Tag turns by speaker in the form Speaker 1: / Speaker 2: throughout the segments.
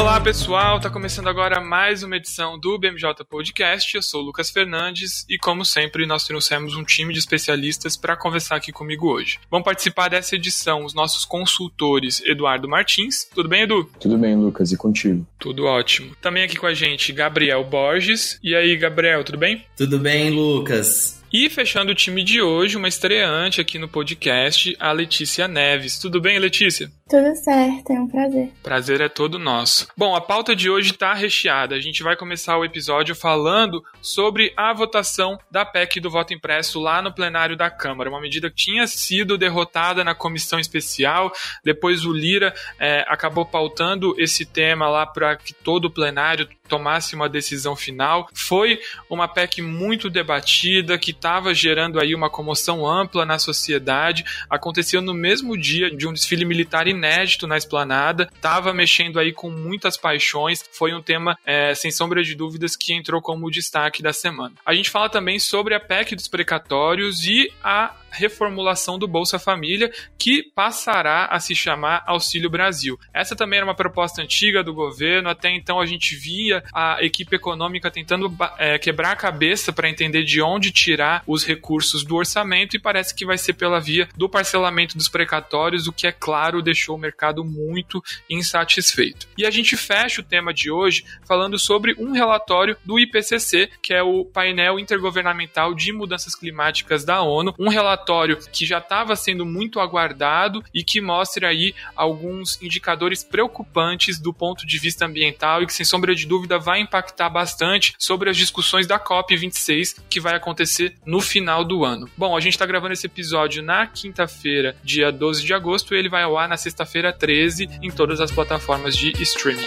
Speaker 1: Olá pessoal, tá começando agora mais uma edição do BMJ Podcast. Eu sou o Lucas Fernandes e, como sempre, nós trouxemos um time de especialistas para conversar aqui comigo hoje. Vão participar dessa edição os nossos consultores Eduardo Martins. Tudo bem, Edu?
Speaker 2: Tudo bem, Lucas, e contigo?
Speaker 1: Tudo ótimo. Também aqui com a gente, Gabriel Borges. E aí, Gabriel, tudo bem?
Speaker 3: Tudo bem, Lucas.
Speaker 1: E fechando o time de hoje, uma estreante aqui no podcast, a Letícia Neves. Tudo bem, Letícia?
Speaker 4: Tudo certo, é um prazer.
Speaker 1: Prazer é todo nosso. Bom, a pauta de hoje está recheada. A gente vai começar o episódio falando sobre a votação da PEC do voto impresso lá no plenário da Câmara. Uma medida que tinha sido derrotada na comissão especial. Depois o Lira é, acabou pautando esse tema lá para que todo o plenário tomasse uma decisão final. Foi uma PEC muito debatida, que estava gerando aí uma comoção ampla na sociedade. Aconteceu no mesmo dia de um desfile militar inédito na esplanada, estava mexendo aí com muitas paixões. Foi um tema, é, sem sombra de dúvidas, que entrou como destaque da semana. A gente fala também sobre a PEC dos precatórios e a reformulação do Bolsa Família, que passará a se chamar Auxílio Brasil. Essa também era uma proposta antiga do governo, até então a gente via a equipe econômica tentando é, quebrar a cabeça para entender de onde tirar os recursos do orçamento e parece que vai ser pela via do parcelamento dos precatórios, o que é claro deixou o mercado muito insatisfeito. E a gente fecha o tema de hoje falando sobre um relatório do IPCC, que é o painel intergovernamental de mudanças climáticas da ONU, um relatório relatório que já estava sendo muito aguardado e que mostra aí alguns indicadores preocupantes do ponto de vista ambiental e que, sem sombra de dúvida, vai impactar bastante sobre as discussões da COP26 que vai acontecer no final do ano. Bom, a gente está gravando esse episódio na quinta-feira, dia 12 de agosto, e ele vai ao ar na sexta-feira 13 em todas as plataformas de streaming.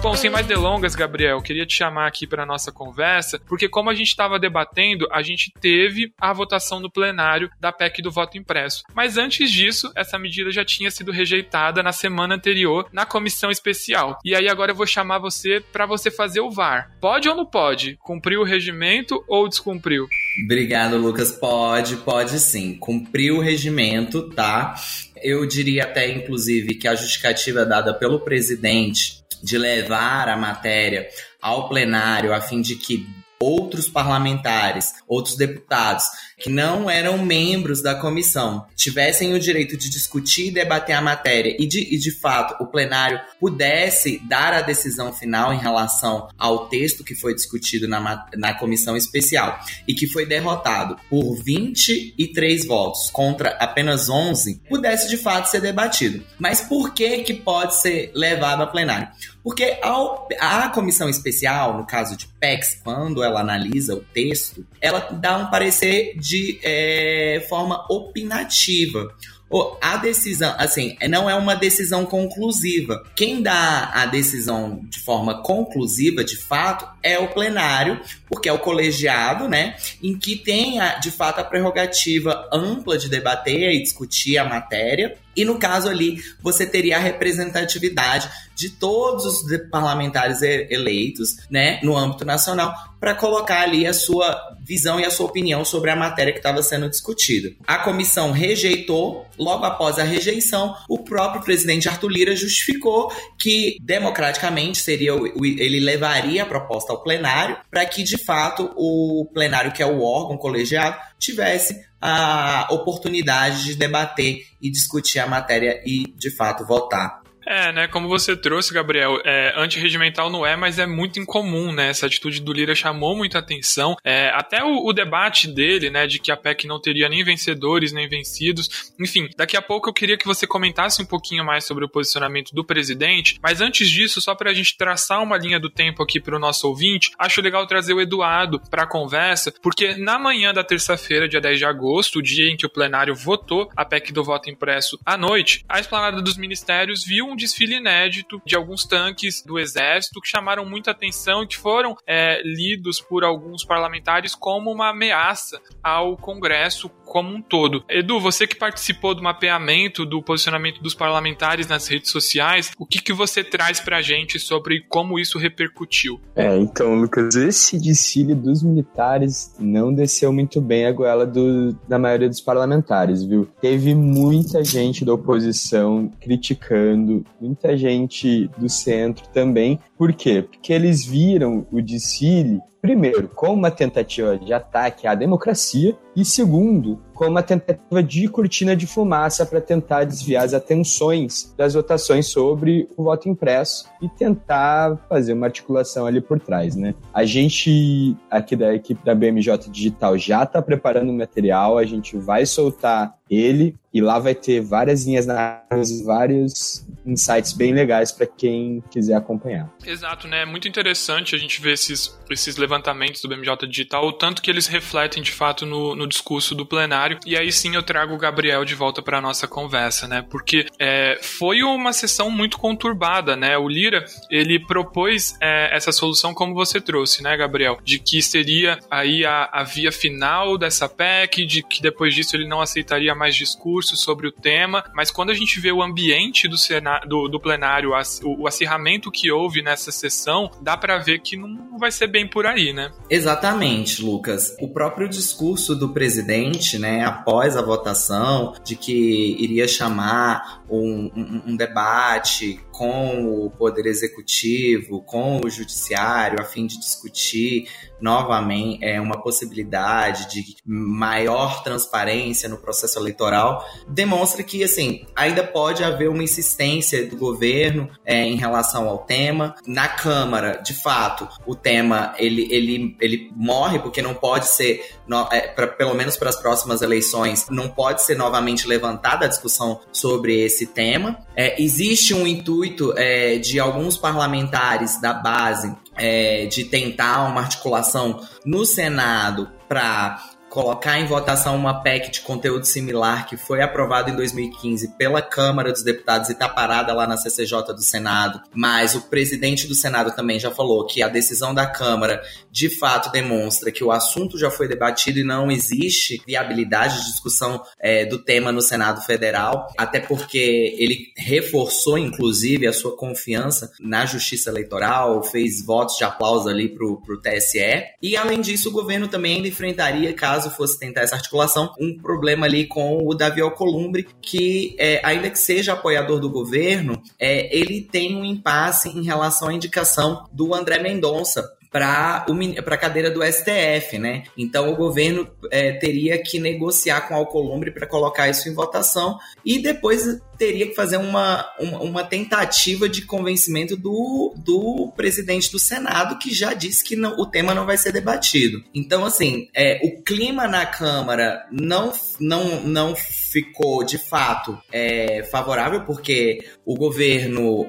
Speaker 1: Bom, sem mais delongas, Gabriel, queria te chamar aqui para nossa conversa, porque como a gente estava debatendo, a gente teve a votação no plenário da PEC do voto impresso. Mas antes disso, essa medida já tinha sido rejeitada na semana anterior na comissão especial. E aí agora eu vou chamar você para você fazer o VAR. Pode ou não pode? Cumpriu o regimento ou descumpriu?
Speaker 3: Obrigado, Lucas. Pode, pode sim. Cumpriu o regimento, tá? Eu diria até, inclusive, que a justificativa dada pelo presidente de levar a matéria ao plenário a fim de que outros parlamentares, outros deputados que não eram membros da comissão tivessem o direito de discutir e debater a matéria e de, e de fato o plenário pudesse dar a decisão final em relação ao texto que foi discutido na, na comissão especial e que foi derrotado por 23 votos contra apenas 11, pudesse de fato ser debatido. Mas por que que pode ser levado a plenário? Porque ao, a comissão especial, no caso de PEX, quando ela analisa o texto, ela dá um parecer de é, forma opinativa. A decisão, assim, não é uma decisão conclusiva. Quem dá a decisão de forma conclusiva, de fato, é o plenário, porque é o colegiado, né, em que tem, de fato, a prerrogativa ampla de debater e discutir a matéria. E no caso ali, você teria a representatividade de todos os parlamentares eleitos, né, no âmbito nacional, para colocar ali a sua visão e a sua opinião sobre a matéria que estava sendo discutida. A comissão rejeitou, logo após a rejeição, o próprio presidente Arthur Lira justificou que democraticamente seria ele levaria a proposta ao plenário para que de fato o plenário, que é o órgão colegiado, tivesse a oportunidade de debater e discutir a matéria e de fato votar.
Speaker 1: É, né? Como você trouxe, Gabriel, é, antirregimental não é, mas é muito incomum, né? Essa atitude do Lira chamou muita atenção. É, até o, o, debate dele, né, de que a PEC não teria nem vencedores nem vencidos. Enfim, daqui a pouco eu queria que você comentasse um pouquinho mais sobre o posicionamento do presidente. Mas antes disso, só para a gente traçar uma linha do tempo aqui para o nosso ouvinte, acho legal trazer o Eduardo para a conversa, porque na manhã da terça-feira, dia 10 de agosto, o dia em que o plenário votou a PEC do voto impresso à noite, a esplanada dos ministérios viu um desfile inédito de alguns tanques do exército que chamaram muita atenção e que foram é, lidos por alguns parlamentares como uma ameaça ao Congresso como um todo. Edu, você que participou do mapeamento do posicionamento dos parlamentares nas redes sociais, o que, que você traz pra gente sobre como isso repercutiu?
Speaker 2: É, então, Lucas, esse desfile dos militares não desceu muito bem a goela do, da maioria dos parlamentares, viu? Teve muita gente da oposição criticando, muita gente do centro também. Por quê? Porque eles viram o desfile primeiro, como uma tentativa de ataque à democracia, e segundo, como uma tentativa de cortina de fumaça para tentar desviar as atenções das votações sobre o voto impresso e tentar fazer uma articulação ali por trás, né? A gente aqui da equipe da BMJ Digital já está preparando o material, a gente vai soltar ele e lá vai ter várias linhas narrativas, vários insights bem legais para quem quiser acompanhar.
Speaker 1: Exato, né? É muito interessante a gente ver esses, esses levantamentos do BMJ Digital, o tanto que eles refletem de fato no, no discurso do plenário. E aí sim eu trago o Gabriel de volta para nossa conversa, né? Porque é, foi uma sessão muito conturbada, né? O Lira ele propôs é, essa solução como você trouxe, né, Gabriel? De que seria aí a, a via final dessa PEC, de que depois disso ele não aceitaria mais discursos sobre o tema. Mas quando a gente vê o ambiente do, Do, do plenário, o, o acirramento que houve nessa sessão, dá para ver que não vai ser bem por aí, né?
Speaker 3: Exatamente, Lucas. O próprio discurso do presidente, né, após a votação, de que iria chamar um, um, um debate com o Poder Executivo, com o Judiciário, a fim de discutir novamente é, uma possibilidade de maior transparência no processo eleitoral, demonstra que assim ainda pode haver uma insistência do governo é, em relação ao tema. Na Câmara, de fato, o tema ele, ele, ele morre porque não pode ser, no, é, pra, pelo menos para as próximas eleições, não pode ser novamente levantada a discussão sobre esse tema. É, existe um intuito é, de alguns parlamentares da base é, de tentar uma articulação no Senado para colocar em votação uma PEC de conteúdo similar que foi aprovada em 2015 pela Câmara dos Deputados e está parada lá na CCJ do Senado, mas o presidente do Senado também já falou que a decisão da Câmara de fato demonstra que o assunto já foi debatido e não existe viabilidade de discussão é, do tema no Senado Federal, até porque ele reforçou inclusive a sua confiança na Justiça Eleitoral, fez votos de aplauso ali para o TSE, e. Além disso o governo também enfrentaria caso caso fosse tentar essa articulação, um problema ali com o Davi Alcolumbre, que é, ainda que seja apoiador do governo, é, ele tem um impasse em relação à indicação do André Mendonça para a cadeira do STF, né? Então o governo é, teria que negociar com o Alcolumbre para colocar isso em votação e depois teria que fazer uma, uma, uma, tentativa de convencimento do, do presidente do Senado, que já disse que não, o tema não vai ser debatido. Então, assim, é, o clima na Câmara não, não, não ficou de fato é, favorável, porque o governo,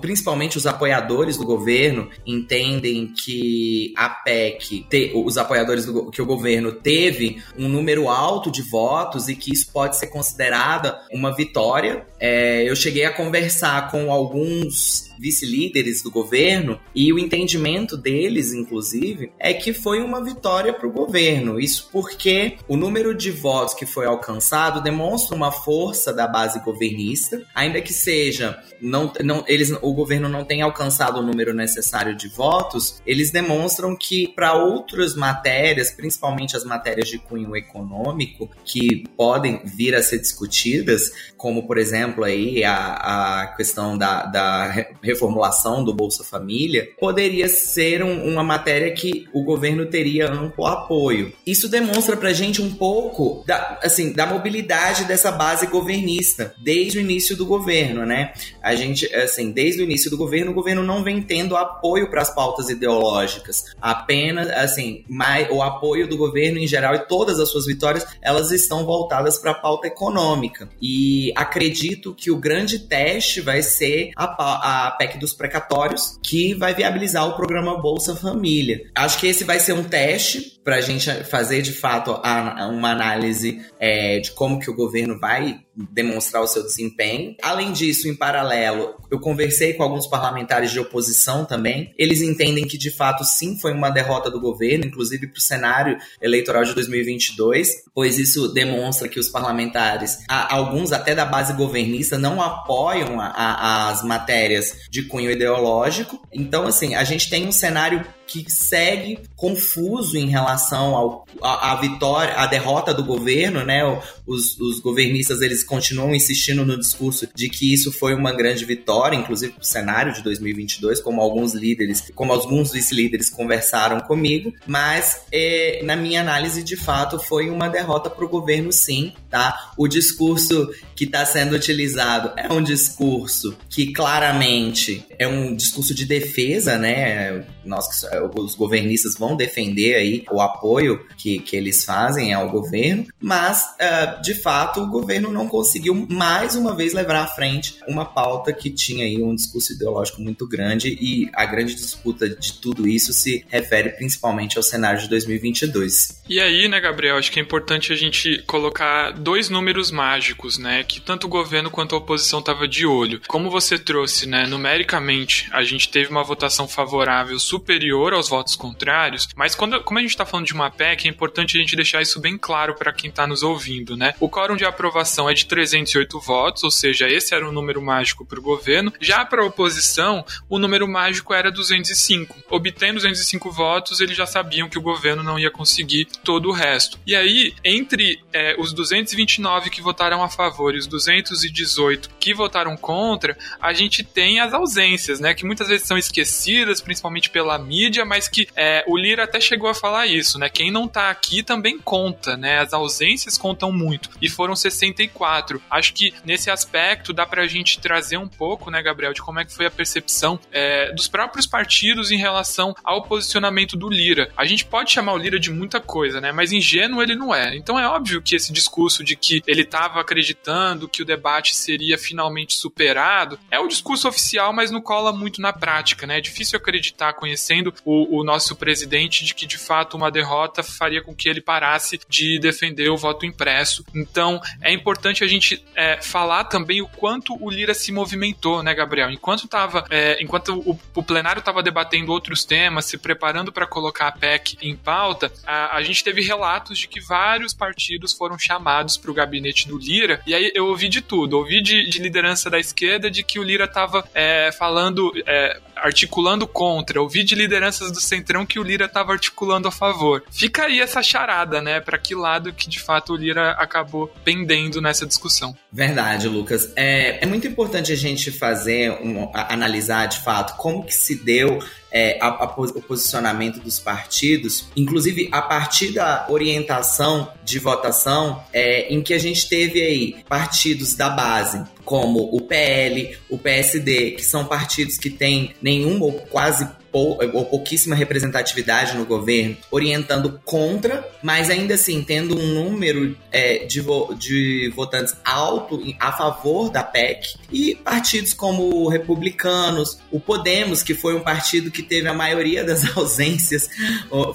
Speaker 3: principalmente os apoiadores do governo, entendem que a PEC, te, os apoiadores do que o governo teve um número alto de votos e que isso pode ser considerada uma vitória. É, eu cheguei a conversar com alguns vice-líderes do governo e o entendimento deles, inclusive, é que foi uma vitória para o governo. Isso porque o número de votos que foi alcançado demonstra uma força da base governista, ainda que seja não, não eles o governo não tenha alcançado o número necessário de votos, eles demonstram que para outras matérias, principalmente as matérias de cunho econômico, que podem vir a ser discutidas, como por exemplo aí a, a questão da, da reformulação do Bolsa Família, poderia ser um, uma matéria que o governo teria amplo apoio. Isso demonstra pra gente um pouco da, assim, da mobilidade dessa base governista desde o início do governo, né? A gente, assim, desde o início do governo, o governo não vem tendo apoio para as pautas ideológicas, apenas, assim, mais, o apoio do governo em geral e todas as suas vitórias, elas estão voltadas para a pauta econômica. E acredito que o grande teste vai ser a, a PEC dos precatórios, que vai viabilizar o programa Bolsa Família. Acho que esse vai ser um teste para a gente fazer de fato a, uma análise é, de como que o governo vai demonstrar o seu desempenho. Além disso, em paralelo, eu conversei com alguns parlamentares de oposição também. Eles entendem que de fato sim foi uma derrota do governo, inclusive para o cenário eleitoral de 2022, pois isso demonstra que os parlamentares, alguns até da base governista, não apoiam a, a, as matérias de cunho ideológico. Então, assim, a gente tem um cenário que segue confuso em relação ao, a, a vitória, a derrota do governo, né? Os, os governistas eles continuam insistindo no discurso de que isso foi uma grande vitória, inclusive para o cenário de 2022, como alguns líderes, como alguns vice-líderes conversaram comigo, mas é, na minha análise, de fato, foi uma derrota para o governo, sim, tá? O discurso que está sendo utilizado é um discurso que claramente é um discurso de defesa, né? Nós, os governistas vão defender aí o apoio que, que eles fazem ao governo, mas uh, de fato o governo não conseguiu mais uma vez levar à frente uma pauta que tinha aí um discurso ideológico muito grande e a grande disputa de tudo isso se refere principalmente ao cenário de 2022.
Speaker 1: E aí, né, Gabriel, acho que é importante a gente colocar dois números mágicos, né, que tanto o governo quanto a oposição estava de olho. Como você trouxe, né, numericamente, a gente teve uma votação favorável superior aos votos contrários, mas quando, como a gente está falando de uma PEC, é importante a gente deixar isso bem claro para quem está nos ouvindo, né? O quórum de aprovação é de 308 votos, ou seja, esse era o número mágico para o governo. Já para a oposição, o número mágico era 205. Obtendo 205 votos, eles já sabiam que o governo não ia conseguir todo o resto. E aí, entre é, os 229 que votaram a favor e os 218 que votaram contra, a gente tem as ausências, né? Que muitas vezes são esquecidas, principalmente pela mídia, mas que é, o Lira até chegou a falar isso, né? Quem não tá aqui também conta, né? As ausências contam muito. E foram 64. Acho que nesse aspecto dá pra gente trazer um pouco, né, Gabriel, de como é que foi a percepção é, dos próprios partidos em relação ao posicionamento do Lira. A gente pode chamar o Lira de muita coisa, né? Mas ingênuo ele não é. Então é óbvio que esse discurso de que ele estava acreditando que o debate seria finalmente superado é o discurso oficial, mas não cola muito na prática, né? É difícil acreditar, conhecendo o, o nosso presidente, de que de fato uma derrota faria com que ele parasse de defender o voto impresso. Então é importante a gente é, falar também o quanto o Lira se movimentou, né, Gabriel? Enquanto tava, é, enquanto o, o plenário estava debatendo outros temas, se preparando para colocar a PEC em pauta, a, a gente teve relatos de que vários partidos foram chamados para o gabinete do Lira, e aí eu ouvi de tudo. Ouvi de, de liderança da esquerda de que o Lira estava é, falando, é, articulando contra. Ouvi de lideranças do Centrão que o Lira estava articulando a favor. Fica aí essa charada, né? Para que lado que de fato o Lira acabou pendendo nessa discussão.
Speaker 3: Verdade, Lucas. É, é muito importante a gente fazer, um, a, analisar de fato como que se deu é, a, a, o posicionamento dos partidos, inclusive a partir da orientação de votação, é, em que a gente teve aí partidos da base, como o PL, o PSD, que são partidos que têm nenhuma ou quase pou, ou pouquíssima representatividade no governo, orientando contra, mas ainda assim tendo um número é, de, vo, de votantes alto a favor da PEC, e partidos como republicanos, o Podemos, que foi um partido que teve a maioria das ausências,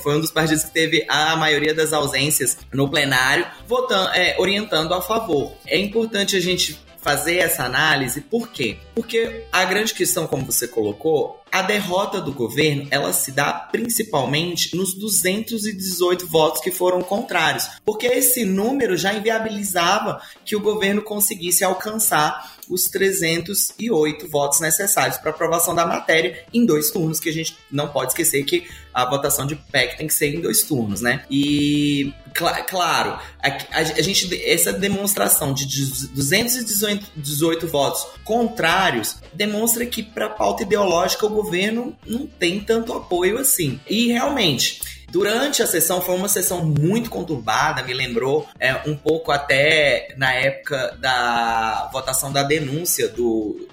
Speaker 3: foi um dos partidos que teve a maioria das ausências no plenário, votando, é, orientando a favor. É importante a gente fazer essa análise, por quê? Porque a grande questão, como você colocou, a derrota do governo, ela se dá principalmente nos 218 votos que foram contrários, porque esse número já inviabilizava que o governo conseguisse alcançar os 308 votos necessários para aprovação da matéria em dois turnos, que a gente não pode esquecer que a votação de PEC tem que ser em dois turnos, né? E cl claro, a, a, a, gente essa demonstração de 218 votos contrários demonstra que para pauta ideológica o governo não tem tanto apoio assim. E realmente Durante a sessão, foi uma sessão muito conturbada, me lembrou é, um pouco até na época da votação da denúncia do,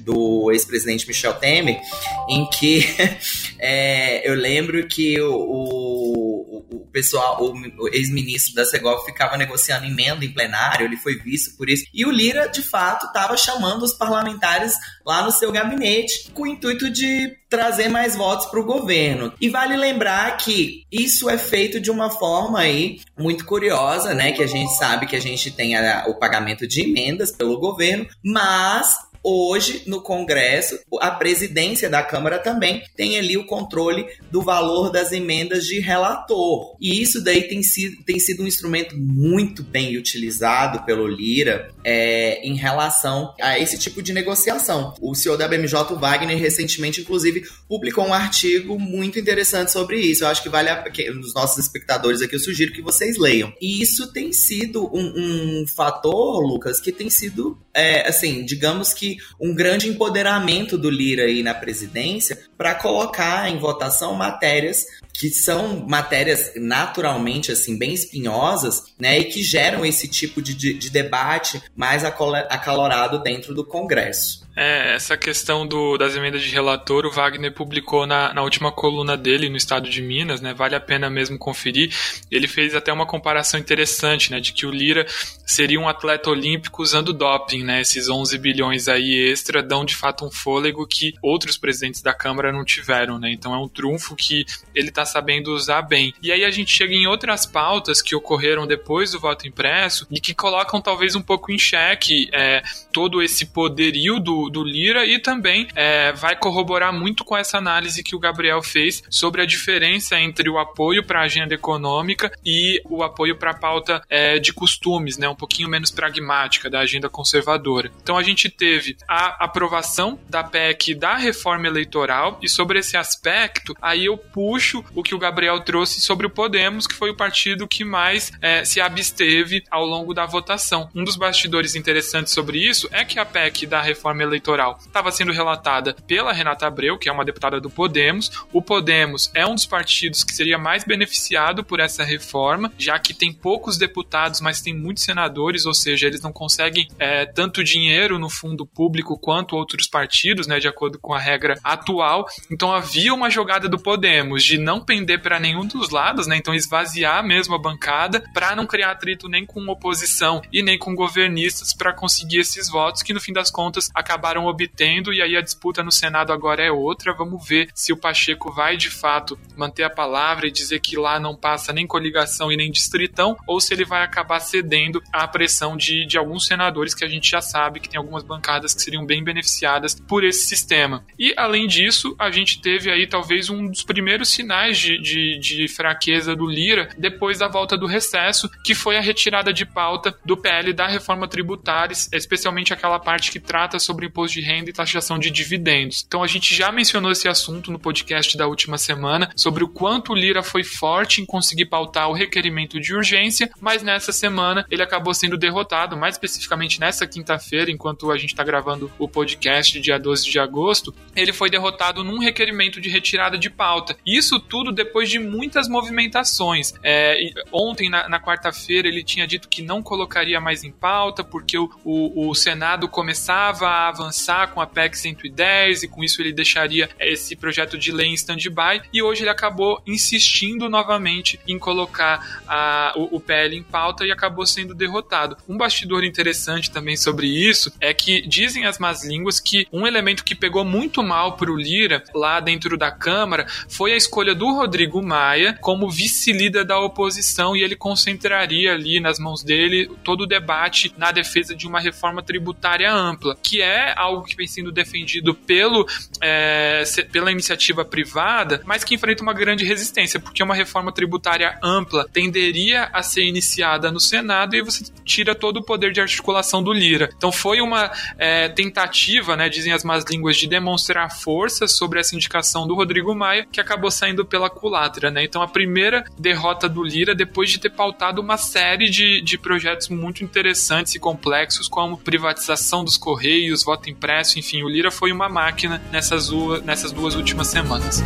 Speaker 3: do ex-presidente Michel Temer, em que é, eu lembro que o o pessoal, o, ex-ministro da Segov ficava negociando emenda em plenário, ele foi visto por isso. E o Lira, de fato, estava chamando os parlamentares lá no seu gabinete com o intuito de trazer mais votos para o governo. E vale lembrar que isso é feito de uma forma aí muito curiosa, né? Que a gente sabe que a gente tem a, o pagamento de emendas pelo governo, mas Hoje, no Congresso, a presidência da Câmara também tem ali o controle do valor das emendas de relator. E isso daí tem sido, tem sido um instrumento muito bem utilizado pelo Lira é, em relação a esse tipo de negociação. O senhor da BMJ, Wagner, recentemente, inclusive, publicou um artigo muito interessante sobre isso. Eu acho que vale a pena, os nossos espectadores aqui, eu sugiro que vocês leiam. E isso tem sido um, um fator, Lucas, que tem sido, é, assim, digamos que um grande empoderamento do Lira aí na presidência para colocar em votação matérias que são matérias naturalmente assim bem espinhosas, né, e que geram esse tipo de, de, de debate mais acalorado dentro do Congresso.
Speaker 1: É, essa questão do, das emendas de relator, o Wagner publicou na, na última coluna dele no estado de Minas, né? Vale a pena mesmo conferir. Ele fez até uma comparação interessante, né? De que o Lira seria um atleta olímpico usando doping, né? Esses 11 bilhões aí extra dão de fato um fôlego que outros presidentes da Câmara não tiveram, né? Então é um trunfo que ele está sabendo usar bem. E aí a gente chega em outras pautas que ocorreram depois do voto impresso e que colocam talvez um pouco em xeque é, todo esse poderio do, do Lira e também é, vai corroborar muito com essa análise que o Gabriel fez sobre a diferença entre o apoio para a agenda econômica e o apoio para a pauta é, de costumes, né, um pouquinho menos pragmática da agenda conservadora. Então a gente teve a aprovação da PEC da reforma eleitoral e sobre esse aspecto, aí eu puxo o que o Gabriel trouxe sobre o Podemos, que foi o partido que mais é, se absteve ao longo da votação. Um dos bastidores interessantes sobre isso é que a PEC da reforma eleitoral estava sendo relatada pela Renata Abreu, que é uma deputada do Podemos. O Podemos é um dos partidos que seria mais beneficiado por essa reforma, já que tem poucos deputados, mas tem muitos senadores, ou seja, eles não conseguem é, tanto dinheiro no fundo público quanto outros partidos, né, de acordo com a regra atual. Então havia uma jogada do Podemos de não pender para nenhum dos lados, né, então esvaziar mesmo a bancada para não criar atrito nem com oposição e nem com governistas para conseguir esses votos que no fim das contas acabaram obtendo, e aí a disputa no Senado agora é outra. Vamos ver se o Pacheco vai de fato manter a palavra e dizer que lá não passa nem coligação e nem distritão, ou se ele vai acabar cedendo à pressão de, de alguns senadores que a gente já sabe que tem algumas bancadas que seriam bem beneficiadas por esse sistema. E além disso, a gente teve aí talvez um dos primeiros sinais de, de, de fraqueza do Lira depois da volta do recesso, que foi a retirada de pauta do PL da reforma tributária, especialmente aquela parte que trata sobre imposto de renda e taxação de dividendos. Então a gente já mencionou esse assunto no podcast da última semana sobre o quanto o Lira foi forte em conseguir pautar o requerimento de urgência, mas nessa semana ele acabou sendo derrotado, mais especificamente nessa quinta-feira, enquanto a gente está gravando o podcast dia 12 de agosto, ele foi derrotado num requerimento de retirada de pauta. Isso tudo depois de muitas movimentações. É, ontem, na, na quarta-feira, ele tinha dito que não colocaria mais em pauta porque o, o, o Senado começava a avançar com a PEC 110 e com isso ele deixaria esse projeto de lei em stand-by e hoje ele acabou insistindo novamente em colocar a, o, o PL em pauta e acabou sendo derrotado. Um bastidor interessante também sobre isso é que dizem as más línguas que um elemento que pegou muito mal para o Lira lá dentro da Câmara foi a escolha do Rodrigo Maia como vice-líder da oposição e ele concentraria ali nas mãos dele todo o debate na defesa de uma reforma tributária ampla, que é algo que vem sendo defendido pelo, é, pela iniciativa privada, mas que enfrenta uma grande resistência, porque uma reforma tributária ampla tenderia a ser iniciada no Senado e você tira todo o poder de articulação do Lira. Então foi uma é, tentativa, né, dizem as más línguas, de demonstrar força sobre essa indicação do Rodrigo Maia, que acabou saindo pela culatra. Né? Então a primeira derrota do Lira, depois de ter pautado uma série de, de projetos muito interessantes e complexos, como privatização dos Correios, voto impresso, enfim, o Lira foi uma máquina nessas nessas duas últimas semanas.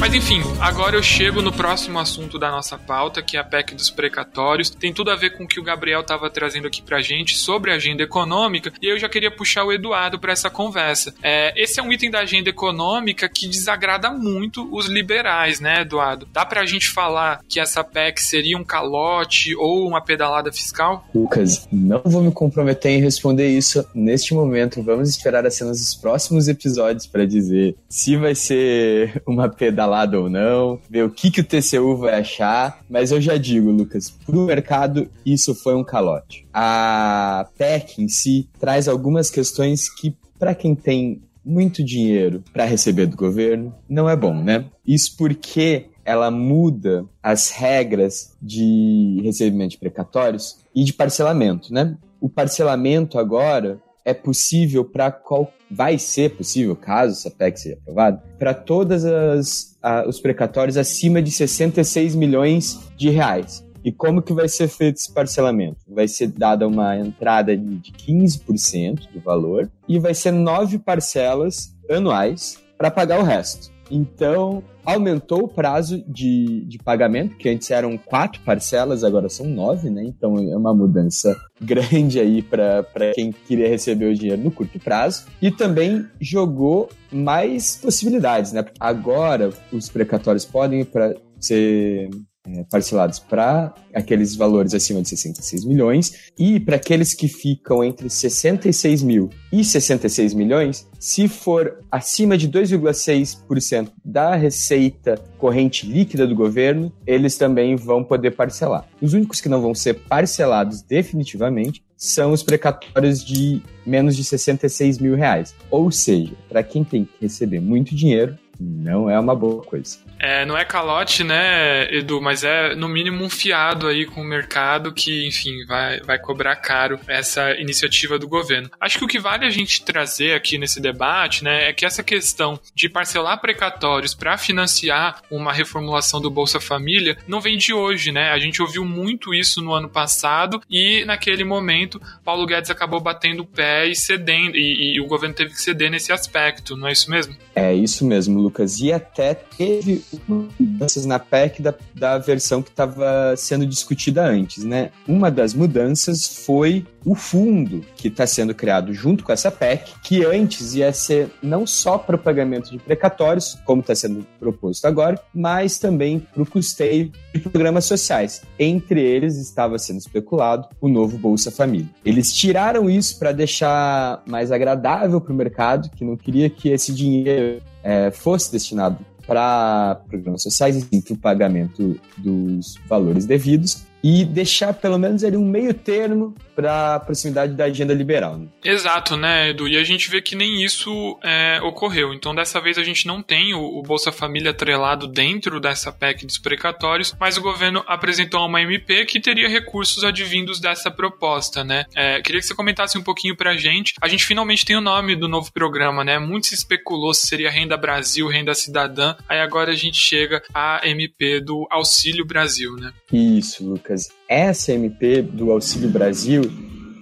Speaker 1: Mas enfim, agora eu chego no próximo assunto da nossa pauta, que é a PEC dos precatórios. Tem tudo a ver com o que o Gabriel estava trazendo aqui pra gente sobre a agenda econômica, e eu já queria puxar o Eduardo para essa conversa. É, esse é um item da agenda econômica que desagrada muito os liberais, né, Eduardo? Dá pra gente falar que essa PEC seria um calote ou uma pedalada fiscal?
Speaker 2: Lucas, não vou me comprometer em responder isso neste momento. Vamos esperar as cenas dos próximos episódios para dizer se vai ser uma pedalada ou não, ver o que, que o TCU vai achar. Mas eu já digo, Lucas, pro mercado isso foi um calote. A PEC em si traz algumas questões que, para quem tem muito dinheiro para receber do governo, não é bom, né? Isso porque ela muda as regras de recebimento de precatórios e de parcelamento, né? O parcelamento agora é possível para qual vai ser possível, caso essa PEC seja aprovada, para todas as os precatórios acima de 66 milhões de reais. E como que vai ser feito esse parcelamento? Vai ser dada uma entrada de 15% do valor e vai ser nove parcelas anuais para pagar o resto. Então, aumentou o prazo de, de pagamento, que antes eram quatro parcelas, agora são nove, né? Então é uma mudança grande aí para quem queria receber o dinheiro no curto prazo. E também jogou mais possibilidades, né? Agora os precatórios podem para ser é, parcelados para aqueles valores acima de 66 milhões e para aqueles que ficam entre 66 mil e 66 milhões, se for acima de 2,6% da receita corrente líquida do governo, eles também vão poder parcelar. Os únicos que não vão ser parcelados definitivamente são os precatórios de menos de 66 mil reais. Ou seja, para quem tem que receber muito dinheiro, não é uma boa coisa.
Speaker 1: É, não é calote, né, Edu, mas é no mínimo um fiado aí com o mercado que, enfim, vai, vai cobrar caro essa iniciativa do governo. Acho que o que vale a gente trazer aqui nesse debate, né, é que essa questão de parcelar precatórios para financiar uma reformulação do Bolsa Família não vem de hoje, né? A gente ouviu muito isso no ano passado e naquele momento Paulo Guedes acabou batendo o pé e cedendo e, e o governo teve que ceder nesse aspecto, não é isso mesmo?
Speaker 2: É isso mesmo, Lucas. E até teve mudanças na PEC da, da versão que estava sendo discutida antes, né? Uma das mudanças foi o fundo que está sendo criado junto com essa PEC, que antes ia ser não só para o pagamento de precatórios, como está sendo proposto agora, mas também para o custeio de programas sociais. Entre eles estava sendo especulado o novo Bolsa Família. Eles tiraram isso para deixar mais agradável para o mercado, que não queria que esse dinheiro é, fosse destinado para programas sociais e para o pagamento dos valores devidos e deixar pelo menos ali um meio termo para a proximidade da agenda liberal. Né?
Speaker 1: Exato, né, Edu? E a gente vê que nem isso é, ocorreu. Então, dessa vez a gente não tem o, o, Bolsa Família atrelado dentro dessa PEC dos precatórios, mas o governo apresentou uma MP que teria recursos advindos dessa proposta, né? É, queria que você comentasse um pouquinho para a gente. A gente finalmente tem o nome do novo programa, né? Muito se especulou se seria Renda Brasil, Renda Cidadã. Aí agora a gente chega à MP do Auxílio Brasil, né?
Speaker 2: Isso, Lucas. Essa MP do Auxílio Brasil,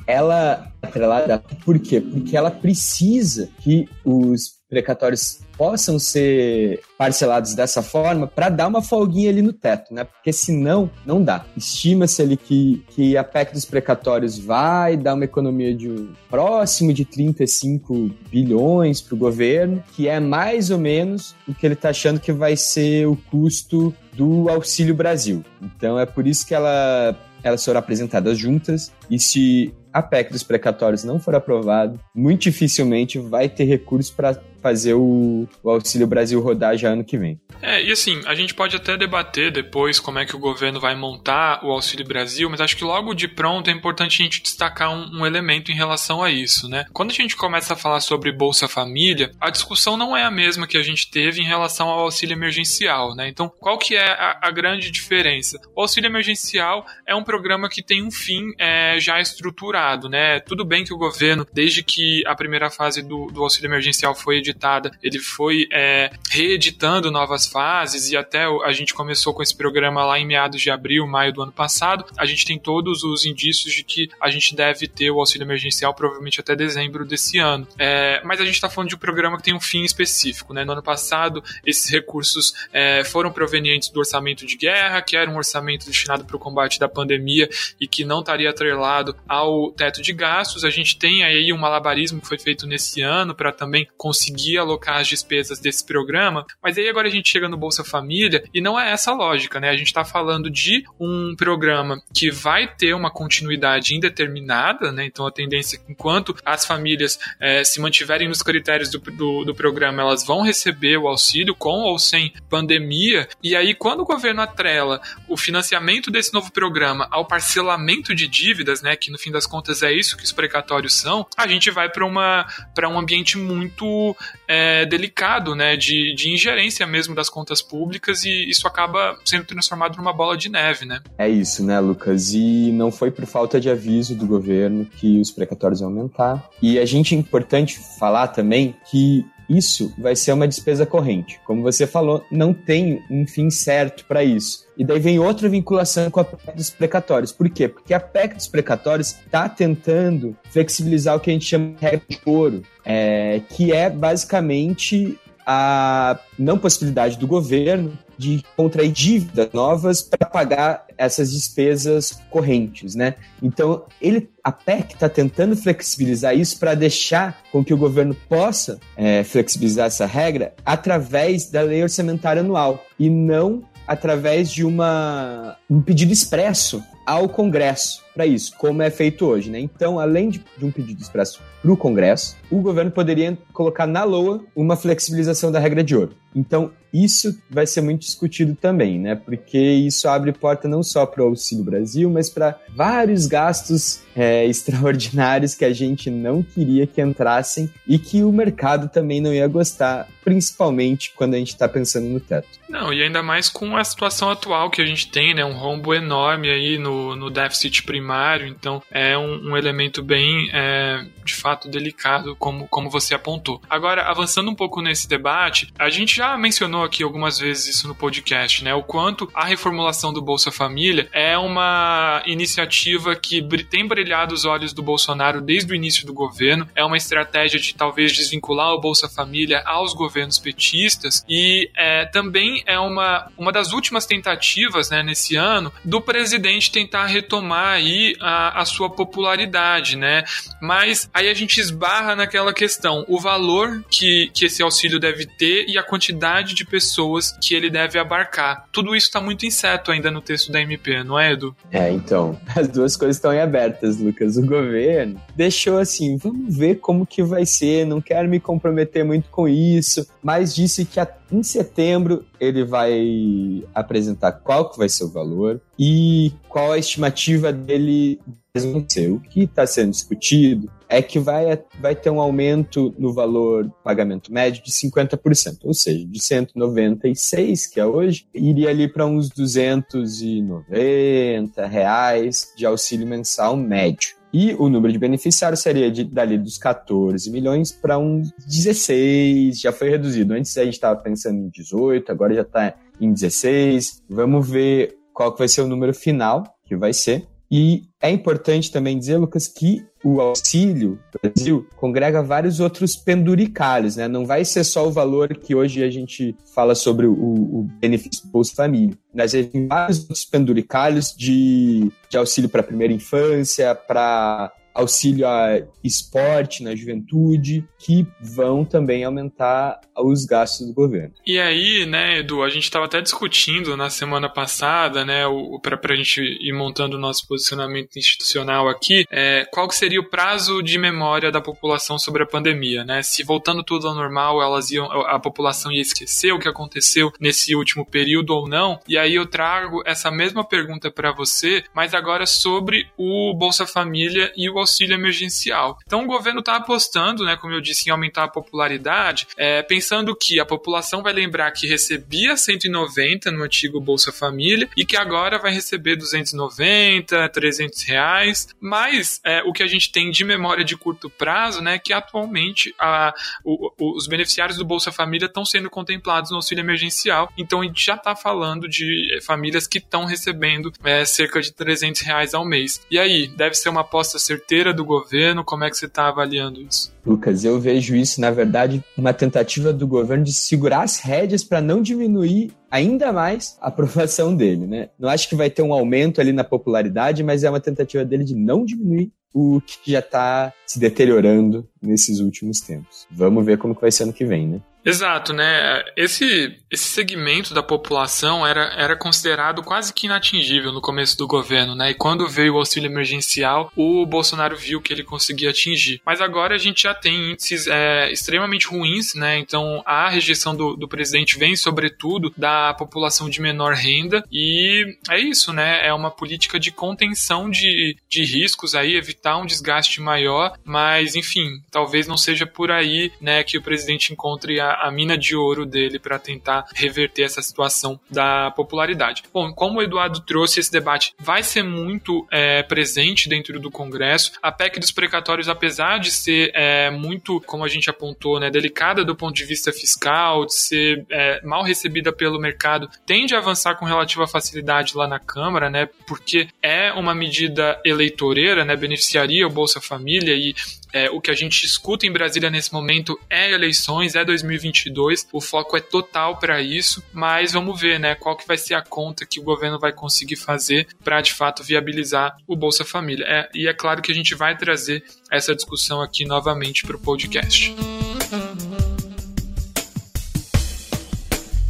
Speaker 2: ela é atrelada por quê? Porque ela precisa que os precatórios possam ser parcelados dessa forma para dar uma folguinha ali no teto, né? Porque senão não dá. Estima-se ali que, que a PEC dos precatórios vai dar uma economia de próximo de 35 bilhões para o governo, que é mais ou menos o que ele está achando que vai ser o custo do Auxílio Brasil. Então é por isso que ela elas foram apresentadas juntas e se a PEC dos precatórios não for aprovada, muito dificilmente vai ter recurso para fazer o, o, Auxílio Brasil rodar já ano que vem.
Speaker 1: É, e assim, a gente pode até debater depois como é que o governo vai montar o Auxílio Brasil, mas acho que logo de pronto é importante a gente destacar um, um elemento em relação a isso, né? Quando a gente começa a falar sobre Bolsa Família, a discussão não é a mesma que a gente teve em relação ao auxílio emergencial, né? Então, qual que é a, a grande diferença? O auxílio emergencial é um programa que tem um fim é, já estruturado, né? Tudo bem que o governo, desde que a primeira fase do, do auxílio emergencial foi editada, ele foi é, reeditando novas fases e até a gente começou com esse programa lá em meados de abril, maio do ano passado. A gente tem todos os indícios de que a gente deve ter o auxílio emergencial provavelmente até dezembro desse ano. É, mas a gente está falando de um programa que tem um fim específico. Né? No ano passado, esses recursos é, foram provenientes do orçamento de guerra, que era um orçamento destinado para o combate da pandemia e que não estaria atrelado ao teto de gastos. A gente tem aí um malabarismo que foi feito nesse ano para também conseguir alocar as despesas desse programa. Mas aí agora a gente chega no Bolsa Família e não é essa a lógica, né? A gente está falando de um programa que vai ter uma continuidade indeterminada, né? Então a tendência, enquanto as famílias é, se mantiverem nos critérios do, do, do programa, elas vão receber o auxílio com ou sem pandemia. E aí, quando o governo atrela o financiamento desse novo programa ao parcelamento de dívidas, né? Que no fim das contas é isso que os precatórios são, a gente vai para uma para um ambiente muito é, delicado, né? De, de ingerência mesmo das contas públicas e isso acaba sendo transformado numa bola de neve, né?
Speaker 2: É isso, né, Lucas? E não foi por falta de aviso do governo que os precatórios iam aumentar. E a gente é importante falar também que isso vai ser uma despesa corrente. Como você falou, não tem um fim certo para isso. E daí vem outra vinculação com a PEC dos precatórios. Por quê? Porque a PEC dos precatórios está tentando flexibilizar o que a gente chama de regra de ouro, é, que é basicamente a não possibilidade do governo de contrair dívidas novas para pagar essas despesas correntes, né? Então, ele, a PEC está tentando flexibilizar isso para deixar com que o governo possa é, flexibilizar essa regra através da lei orçamentária anual e não através de uma, um pedido expresso ao Congresso para isso, como é feito hoje. Né? Então, além de, de um pedido expresso para o Congresso, o governo poderia colocar na LOA uma flexibilização da regra de ouro. Então, isso vai ser muito discutido também, né? Porque isso abre porta não só para o Auxílio Brasil, mas para vários gastos é, extraordinários que a gente não queria que entrassem e que o mercado também não ia gostar, principalmente quando a gente está pensando no teto.
Speaker 1: Não, e ainda mais com a situação atual que a gente tem, né? Um rombo enorme aí no, no déficit primário, então é um, um elemento bem, é, de fato, delicado, como, como você apontou. Agora, avançando um pouco nesse debate, a gente já mencionou aqui algumas vezes isso no podcast, né? O quanto a reformulação do Bolsa Família é uma iniciativa que tem brilhado os olhos do Bolsonaro desde o início do governo, é uma estratégia de talvez desvincular o Bolsa Família aos governos petistas e é, também é uma, uma das últimas tentativas, né, nesse ano, do presidente tentar retomar aí a, a sua popularidade, né? Mas aí a gente esbarra naquela questão, o valor que, que esse auxílio deve ter e a quantidade de pessoas que ele deve abarcar. Tudo isso está muito incerto ainda no texto da MP, não é, Edu?
Speaker 2: É, então, as duas coisas estão em abertas, Lucas. O governo deixou assim, vamos ver como que vai ser, não quero me comprometer muito com isso, mas disse que em setembro ele vai apresentar qual que vai ser o valor e qual a estimativa dele vencer. O que está sendo discutido é que vai, vai ter um aumento no valor pagamento médio de 50%, ou seja, de 196, que é hoje, iria ali para uns 290 reais de auxílio mensal médio. E o número de beneficiários seria de, dali dos 14 milhões para uns 16, já foi reduzido. Antes a gente estava pensando em 18, agora já está em 16. Vamos ver qual que vai ser o número final que vai ser. E é importante também dizer, Lucas, que o auxílio Brasil congrega vários outros penduricalhos, né? Não vai ser só o valor que hoje a gente fala sobre o, o benefício do Bolsa Família, mas tem vários outros penduricalhos de, de auxílio para primeira infância, para auxílio a esporte na juventude, que vão também aumentar os gastos do governo.
Speaker 1: E aí, né, Edu, a gente estava até discutindo na semana passada, né, para a gente ir montando o nosso posicionamento institucional aqui, é, qual seria o prazo de memória da população sobre a pandemia, né? Se voltando tudo ao normal, elas iam, a população ia esquecer o que aconteceu nesse último período ou não? E aí eu trago essa mesma pergunta para você, mas agora sobre o Bolsa Família e o auxílio emergencial. Então o governo está apostando, né, como eu disse, em aumentar a popularidade, é, pensando que a população vai lembrar que recebia 190 no antigo Bolsa Família e que agora vai receber 290, 300 reais. Mas é, o que a gente tem de memória de curto prazo, né, é que atualmente a, o, os beneficiários do Bolsa Família estão sendo contemplados no auxílio emergencial. Então a gente já está falando de é, famílias que estão recebendo é, cerca de 300 reais ao mês. E aí, deve ser uma aposta certeira do governo? Como é que você está avaliando isso?
Speaker 2: Lucas, eu vejo isso, na verdade, uma tentativa do governo de segurar as rédeas para não diminuir ainda mais a aprovação dele, né? Não acho que vai ter um aumento ali na popularidade, mas é uma tentativa dele de não diminuir o que já está se deteriorando nesses últimos tempos. Vamos ver como que vai ser ano que vem, né?
Speaker 1: Exato, né? Esse, esse segmento da população era, era considerado quase que inatingível no começo do governo, né? E quando veio o auxílio emergencial, o Bolsonaro viu que ele conseguia atingir. Mas agora a gente já tem índices é, extremamente ruins, né? Então a rejeição do, do presidente vem, sobretudo, da população de menor renda. E é isso, né? É uma política de contenção de, de riscos aí, evitar um desgaste maior. Mas, enfim, talvez não seja por aí, né, que o presidente encontre a a, mina de ouro dele para tentar reverter essa situação da popularidade. Bom, como o Eduardo trouxe, esse debate vai ser muito é, presente dentro do Congresso. A PEC dos precatórios, apesar de ser é, muito, como a gente apontou, né, delicada do ponto de vista fiscal, de ser é, mal recebida pelo mercado, tende a avançar com relativa facilidade lá na Câmara, né, porque é uma medida eleitoreira, né, beneficiaria o Bolsa Família e é, o que a gente escuta em Brasília nesse momento é eleições, é 2022, o foco é total para isso, mas vamos ver, né, qual que vai ser a conta que o governo vai conseguir fazer para de fato viabilizar o Bolsa Família. É, e é claro que a gente vai trazer essa discussão aqui novamente para o podcast.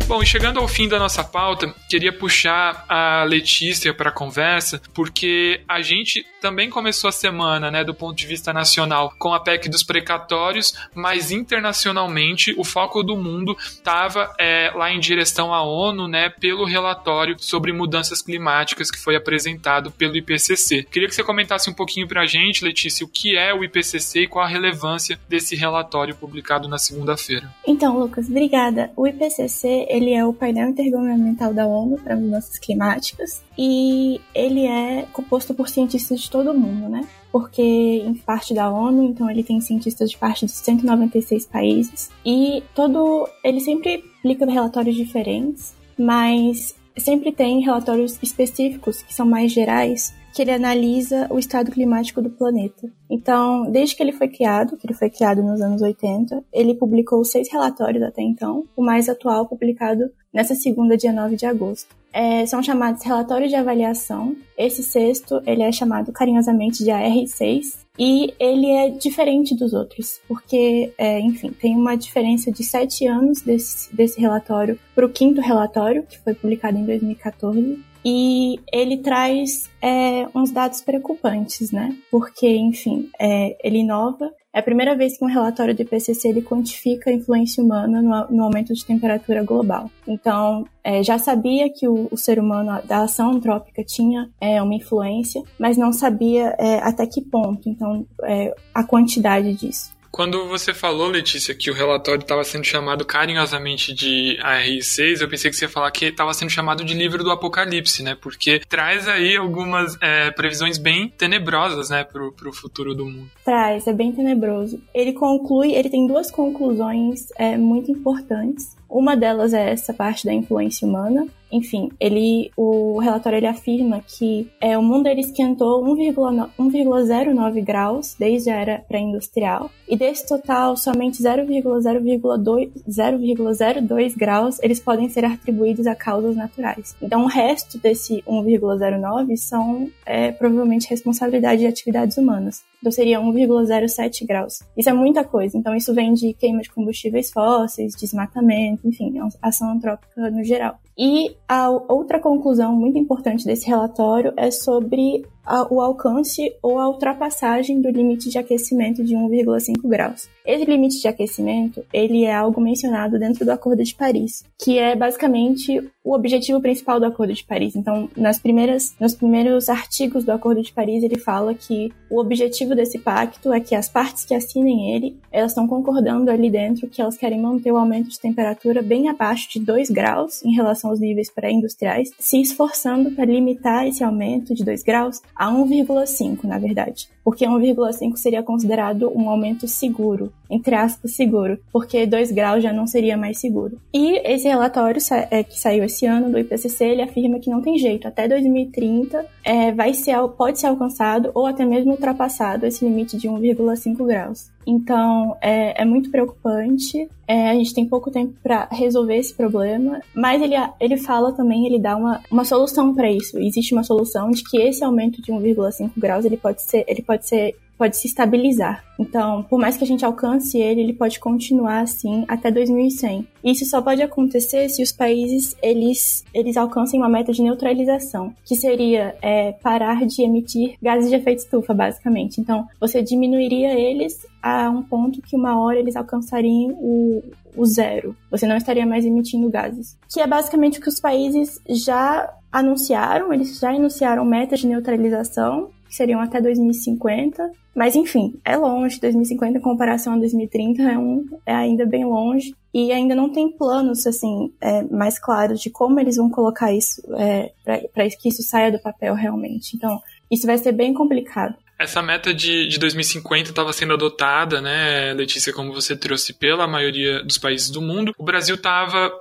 Speaker 1: Bom, e chegando ao fim da nossa pauta, queria puxar a Letícia para a conversa, porque a gente também começou a semana, né, do ponto de vista nacional, com a PEC dos precatórios, mas internacionalmente o foco do mundo estava é, lá em direção à ONU, né, pelo relatório sobre mudanças climáticas que foi apresentado pelo IPCC. Queria que você comentasse um pouquinho para a gente, Letícia, o que é o IPCC e qual a relevância desse relatório publicado na segunda-feira.
Speaker 4: Então, Lucas, obrigada. O IPCC ele é o painel intergovernamental da ONU para mudanças climáticas e ele é composto por cientistas de todo o mundo, né? Porque em parte da ONU, então ele tem cientistas de parte de 196 países e todo ele sempre publica relatórios diferentes, mas sempre tem relatórios específicos que são mais gerais que ele analisa o estado climático do planeta. Então, desde que ele foi criado, que ele foi criado nos anos 80, ele publicou seis relatórios até então, o mais atual publicado nessa segunda, dia 9 de agosto. É, são chamados relatórios de avaliação. Esse sexto, ele é chamado carinhosamente de AR6, e ele é diferente dos outros, porque, é, enfim, tem uma diferença de sete anos desse, desse relatório para o quinto relatório, que foi publicado em 2014, e ele traz é, uns dados preocupantes, né? Porque, enfim, é, ele inova. É a primeira vez que um relatório do IPCC ele quantifica a influência humana no, no aumento de temperatura global. Então, é, já sabia que o, o, ser humano, da ação antrópica, tinha é, uma influência, mas não sabia é, até que ponto, então, é, a quantidade disso.
Speaker 1: Quando você falou, Letícia, que o relatório estava sendo chamado carinhosamente de AR6, eu pensei que você ia falar que estava sendo chamado de livro do Apocalipse, né? Porque traz aí algumas é, previsões bem tenebrosas, né, para o futuro do mundo.
Speaker 4: Traz, é bem tenebroso. Ele conclui, ele tem duas conclusões é, muito importantes. Uma delas é essa parte da influência humana. Enfim, ele, o relatório ele afirma que é, o mundo ele esquentou 1,09 graus desde a era pré-industrial e desse total somente 0,02 graus eles podem ser atribuídos a causas naturais. Então o resto desse 1,09 são é, provavelmente responsabilidade de atividades humanas. Então seria 1,07 graus. Isso é muita coisa. Então isso vem de queima de combustíveis fósseis, desmatamento, enfim, ação antrópica no geral. E a outra conclusão muito importante desse relatório é sobre o alcance ou a ultrapassagem do limite de aquecimento de 1,5 graus. Esse limite de aquecimento, ele é algo mencionado dentro do Acordo de Paris, que é basicamente o objetivo principal do Acordo de Paris. Então, nas primeiras, nos primeiros artigos do Acordo de Paris, ele fala que o objetivo desse pacto é que as partes que assinem ele, elas estão concordando ali dentro que elas querem manter o aumento de temperatura bem abaixo de 2 graus em relação aos níveis pré-industriais, se esforçando para limitar esse aumento de 2 graus a 1,5, na verdade. Porque 1,5 seria considerado um aumento seguro, entre aspas, seguro, porque 2 graus já não seria mais seguro. E esse relatório é, que saiu esse ano do IPCC, ele afirma que não tem jeito, até 2030 é, vai ser, pode ser alcançado ou até mesmo ultrapassado esse limite de 1,5 graus. Então, é, é muito preocupante. É, a gente tem pouco tempo para resolver esse problema, mas ele, ele fala também, ele dá uma, uma solução para isso. Existe uma solução de que esse aumento de 1,5 graus ele pode ser, ele pode ser pode se estabilizar. Então, por mais que a gente alcance ele, ele pode continuar assim até 2100. Isso só pode acontecer se os países eles, eles alcancem uma meta de neutralização, que seria é, parar de emitir gases de efeito estufa, basicamente. Então, você diminuiria eles a um ponto que uma hora eles alcançariam o, o zero. Você não estaria mais emitindo gases. Que é basicamente o que os países já anunciaram, eles já anunciaram metas de neutralização que seriam até 2050. Mas enfim, é longe. 2050 em comparação a 2030 é, um, é ainda bem longe. E ainda não tem planos assim é, mais claros de como eles vão colocar isso é, para que isso saia do papel realmente. Então, isso vai ser bem complicado.
Speaker 1: Essa meta de, de 2050 estava sendo adotada, né, Letícia, como você trouxe, pela maioria dos países do mundo. O Brasil estava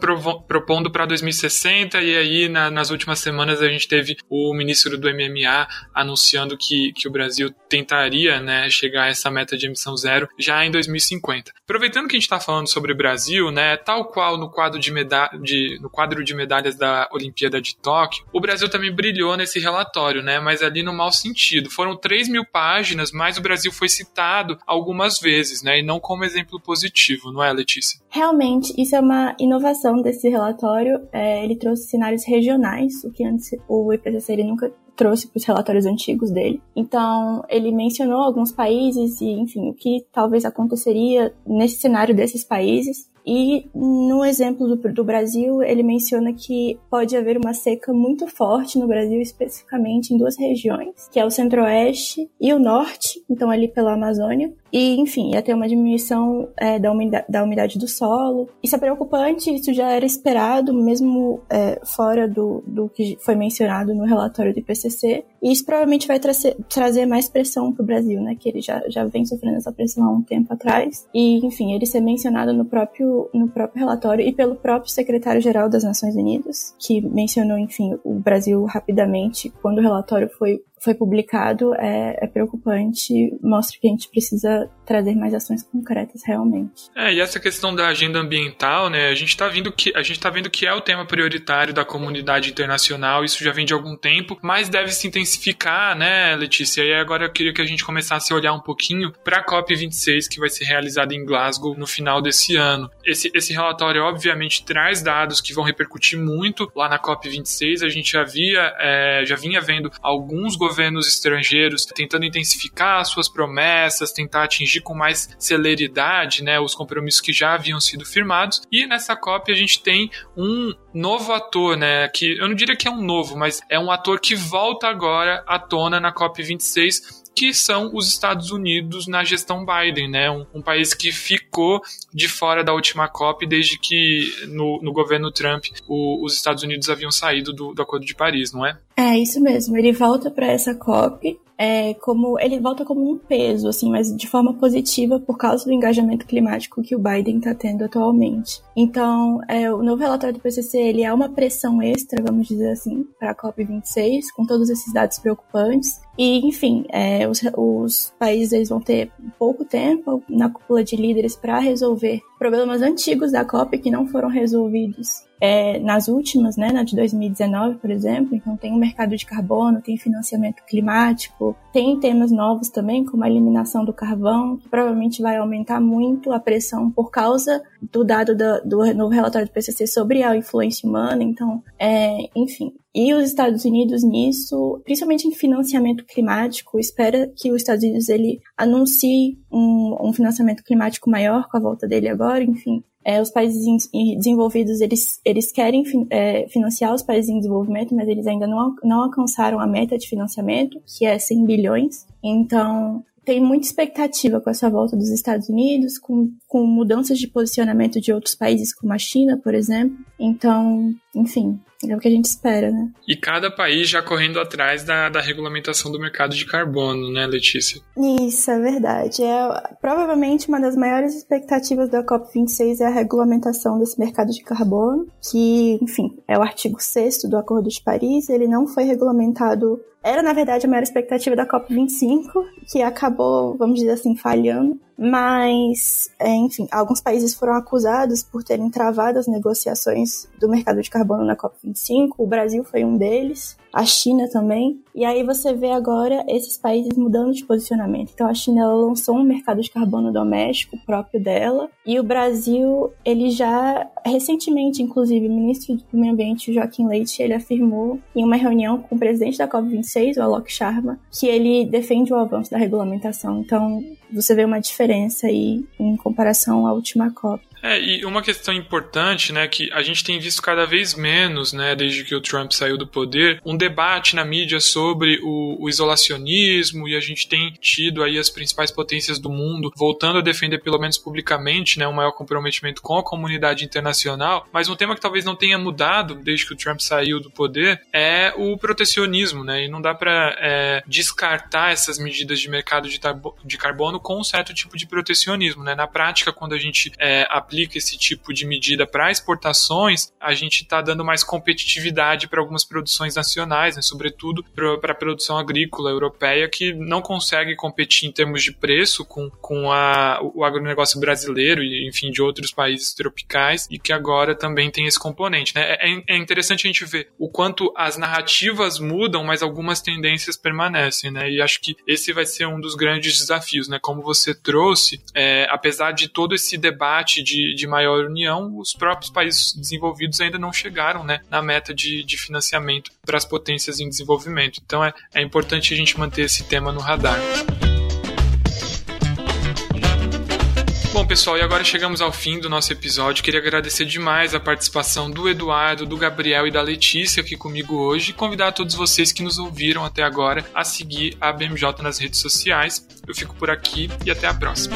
Speaker 1: propondo para 2060 e aí na, nas últimas semanas a gente teve o ministro do MMA anunciando que, que o Brasil tentaria né, chegar a essa meta de emissão zero já em 2050. Aproveitando que a gente está falando sobre o Brasil, né, tal qual no quadro de, de, no quadro de medalhas da Olimpíada de Tóquio, o Brasil também brilhou nesse relatório, né, mas ali no mau sentido. Foram 3 mil páginas, mas o Brasil foi citado algumas vezes, né? E não como exemplo positivo, não é, Letícia?
Speaker 4: Realmente, isso é uma inovação desse relatório. É, ele trouxe cenários regionais, o que antes o IPCC ele nunca trouxe para os relatórios antigos dele. Então, ele mencionou alguns países e, enfim, o que talvez aconteceria nesse cenário desses países. E no exemplo do, do, Brasil, ele menciona que pode haver uma seca muito forte no Brasil, especificamente em duas regiões, que é o centro-oeste e o norte, então ali pela Amazônia. E, enfim, ia ter uma diminuição é, da, umidade, da, umidade, do solo. Isso é preocupante, isso já era esperado, mesmo é, fora do, do que foi mencionado no relatório do IPCC. E isso provavelmente vai trazer, trazer mais pressão para o Brasil, né? Que ele já, já vem sofrendo essa pressão há um tempo atrás. E, enfim, ele ser mencionado no próprio, no próprio relatório e pelo próprio secretário-geral das Nações Unidas, que mencionou, enfim, o Brasil rapidamente quando o relatório foi foi publicado é, é, preocupante, mostra que a gente precisa trazer mais ações concretas realmente.
Speaker 1: É, e essa questão da agenda ambiental, né, a gente está vendo que a gente tá vendo que é o tema prioritário da comunidade internacional, isso já vem de algum tempo, mas deve se intensificar, né, Letícia? E agora eu queria que a gente começasse a olhar um pouquinho para a COP 26 que vai ser realizada em Glasgow no final desse ano. Esse, esse relatório obviamente traz dados que vão repercutir muito lá na COP 26. A gente já via, é, já vinha vendo alguns governos estrangeiros tentando intensificar suas promessas, tentar atingir com mais celeridade né, os compromissos que já haviam sido firmados. E nessa COP a gente tem um novo ator, né? Que eu não diria que é um novo, mas é um ator que volta agora à tona na COP26 que são os Estados Unidos na gestão Biden, né? Um, um, país que ficou de fora da última COP desde que no, no governo Trump o, os Estados Unidos haviam saído do, do Acordo de Paris, não é?
Speaker 4: É isso mesmo. Ele volta para essa COP é, como ele volta como um peso, assim, mas de forma positiva por causa do engajamento climático que o Biden está tendo atualmente. Então, é, o novo relatório do PCC ele é uma pressão extra, vamos dizer assim, para a COP26, com todos esses dados preocupantes. E, enfim, é, os, os, países eles vão ter pouco tempo na cúpula de líderes para resolver problemas antigos da COP que não foram resolvidos é, nas últimas, né, na de 2019, por exemplo. Então, tem o mercado de carbono, tem financiamento climático, tem temas novos também, como a eliminação do carvão, que provavelmente vai aumentar muito a pressão por causa do dado do, do novo relatório do PCC sobre a influência humana. Então, é, enfim, e os Estados Unidos nisso, principalmente em financiamento climático, espera que os Estados Unidos ele anuncie um, um financiamento climático maior com a volta dele agora, enfim. É, os países desenvolvidos, eles, eles querem é, financiar os países em desenvolvimento, mas eles ainda não, não alcançaram a meta de financiamento, que é 100 bilhões. Então, tem muita expectativa com essa volta dos Estados Unidos, com, com mudanças de posicionamento de outros países, como a China, por exemplo. Então, enfim, é o que a gente espera, né?
Speaker 1: E cada país já correndo atrás da, da regulamentação do mercado de carbono, né, Letícia?
Speaker 4: Isso, é verdade. É, provavelmente uma das maiores expectativas da COP26 é a regulamentação desse mercado de carbono, que, enfim, é o artigo 6 do Acordo de Paris. Ele não foi regulamentado era, na verdade, a maior expectativa da COP25, que acabou, vamos dizer assim, falhando. Mas, é, enfim, alguns países foram acusados por terem travado as negociações do mercado de carbono na COP25. O Brasil foi um deles, a China também. E aí você vê agora esses países mudando de posicionamento. Então a China lançou um mercado de carbono doméstico próprio dela. E o Brasil, ele já, recentemente, inclusive, o ministro do Meio Ambiente, Joaquim Leite, ele afirmou em uma reunião com o presidente da COP26, o Alok Sharma, que ele defende o avanço da regulamentação. Então, você vê uma diferença aí em comparação à última COP.
Speaker 1: É, e uma questão importante, né, que a gente tem visto cada vez menos, né, desde que o Trump saiu do poder, um debate na mídia sobre o, o isolacionismo e a gente tem tido aí as principais potências do mundo voltando a defender, pelo menos publicamente, né, um maior comprometimento com a comunidade internacional. Mas um tema que talvez não tenha mudado desde que o Trump saiu do poder é o protecionismo, né, e não dá para é, descartar essas medidas de mercado de, de carbono com um certo tipo de protecionismo, né. Na prática, quando a gente é, aplica esse tipo de medida para exportações, a gente está dando mais competitividade para algumas produções nacionais, né, sobretudo para a produção agrícola europeia, que não consegue competir em termos de preço com, com a, o agronegócio brasileiro e, enfim, de outros países tropicais, e que agora também tem esse componente. Né? É, é interessante a gente ver o quanto as narrativas mudam, mas algumas tendências permanecem, né? E acho que esse vai ser um dos grandes desafios, né? Como você trouxe, é, apesar de todo esse debate de de, de maior união, os próprios países desenvolvidos ainda não chegaram né, na meta de, de financiamento para as potências em desenvolvimento. Então é, é importante a gente manter esse tema no radar. Bom, pessoal, e agora chegamos ao fim do nosso episódio. Queria agradecer demais a participação do Eduardo, do Gabriel e da Letícia aqui comigo hoje e convidar todos vocês que nos ouviram até agora a seguir a BMJ nas redes sociais. Eu fico por aqui e até a próxima.